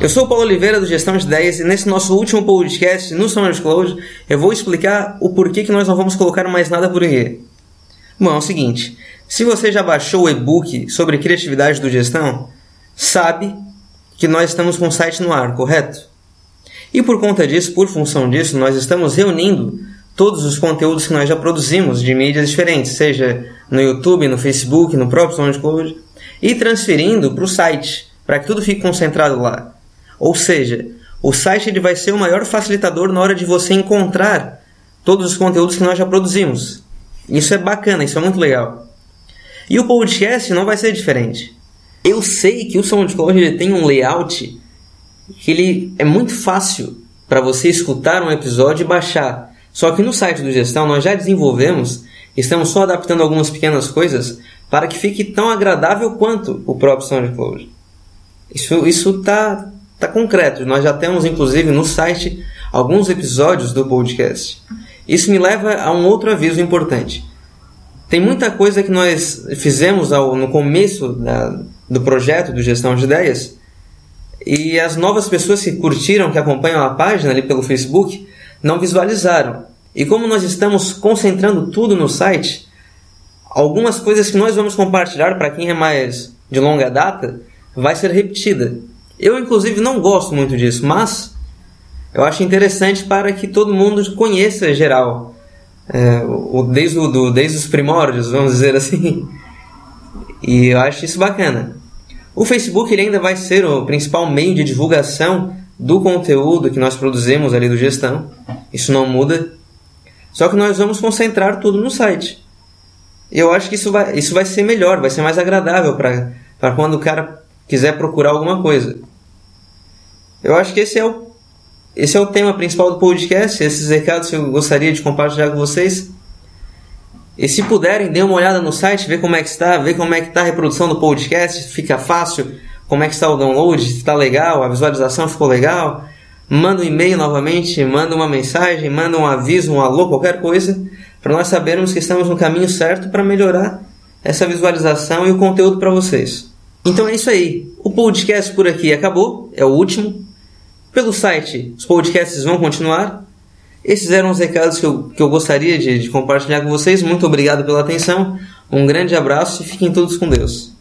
Eu sou o Paulo Oliveira do Gestão de Ideias e nesse nosso último podcast no SoundCloud eu vou explicar o porquê que nós não vamos colocar mais nada por aqui. Bom, é o seguinte, se você já baixou o e-book sobre criatividade do gestão, sabe que nós estamos com o site no ar, correto? E por conta disso, por função disso, nós estamos reunindo todos os conteúdos que nós já produzimos de mídias diferentes, seja no YouTube, no Facebook, no próprio SoundCloud, e transferindo para o site, para que tudo fique concentrado lá. Ou seja, o site ele vai ser o maior facilitador na hora de você encontrar todos os conteúdos que nós já produzimos. Isso é bacana, isso é muito legal. E o podcast não vai ser diferente. Eu sei que o SoundCloud ele tem um layout que ele é muito fácil para você escutar um episódio e baixar. Só que no site do Gestão nós já desenvolvemos, estamos só adaptando algumas pequenas coisas para que fique tão agradável quanto o próprio SoundCloud. Isso isso tá Está concreto, nós já temos inclusive no site alguns episódios do podcast. Isso me leva a um outro aviso importante. Tem muita coisa que nós fizemos ao, no começo da, do projeto do Gestão de Ideias e as novas pessoas que curtiram, que acompanham a página ali pelo Facebook, não visualizaram. E como nós estamos concentrando tudo no site, algumas coisas que nós vamos compartilhar para quem é mais de longa data vai ser repetida. Eu, inclusive, não gosto muito disso, mas eu acho interessante para que todo mundo conheça geral. É, o, desde, o, do, desde os primórdios, vamos dizer assim. E eu acho isso bacana. O Facebook ele ainda vai ser o principal meio de divulgação do conteúdo que nós produzimos ali do gestão. Isso não muda. Só que nós vamos concentrar tudo no site. Eu acho que isso vai, isso vai ser melhor, vai ser mais agradável para quando o cara quiser procurar alguma coisa. Eu acho que esse é o esse é o tema principal do podcast, esses recados eu gostaria de compartilhar com vocês. E se puderem, dê uma olhada no site, ver como é que está, ver como é que está a reprodução do podcast, fica fácil, como é que está o download, se está legal, a visualização ficou legal. Manda um e-mail novamente, manda uma mensagem, manda um aviso, um alô, qualquer coisa, para nós sabermos que estamos no caminho certo para melhorar essa visualização e o conteúdo para vocês. Então é isso aí. O podcast por aqui acabou, é o último. Pelo site, os podcasts vão continuar. Esses eram os recados que eu, que eu gostaria de, de compartilhar com vocês. Muito obrigado pela atenção. Um grande abraço e fiquem todos com Deus.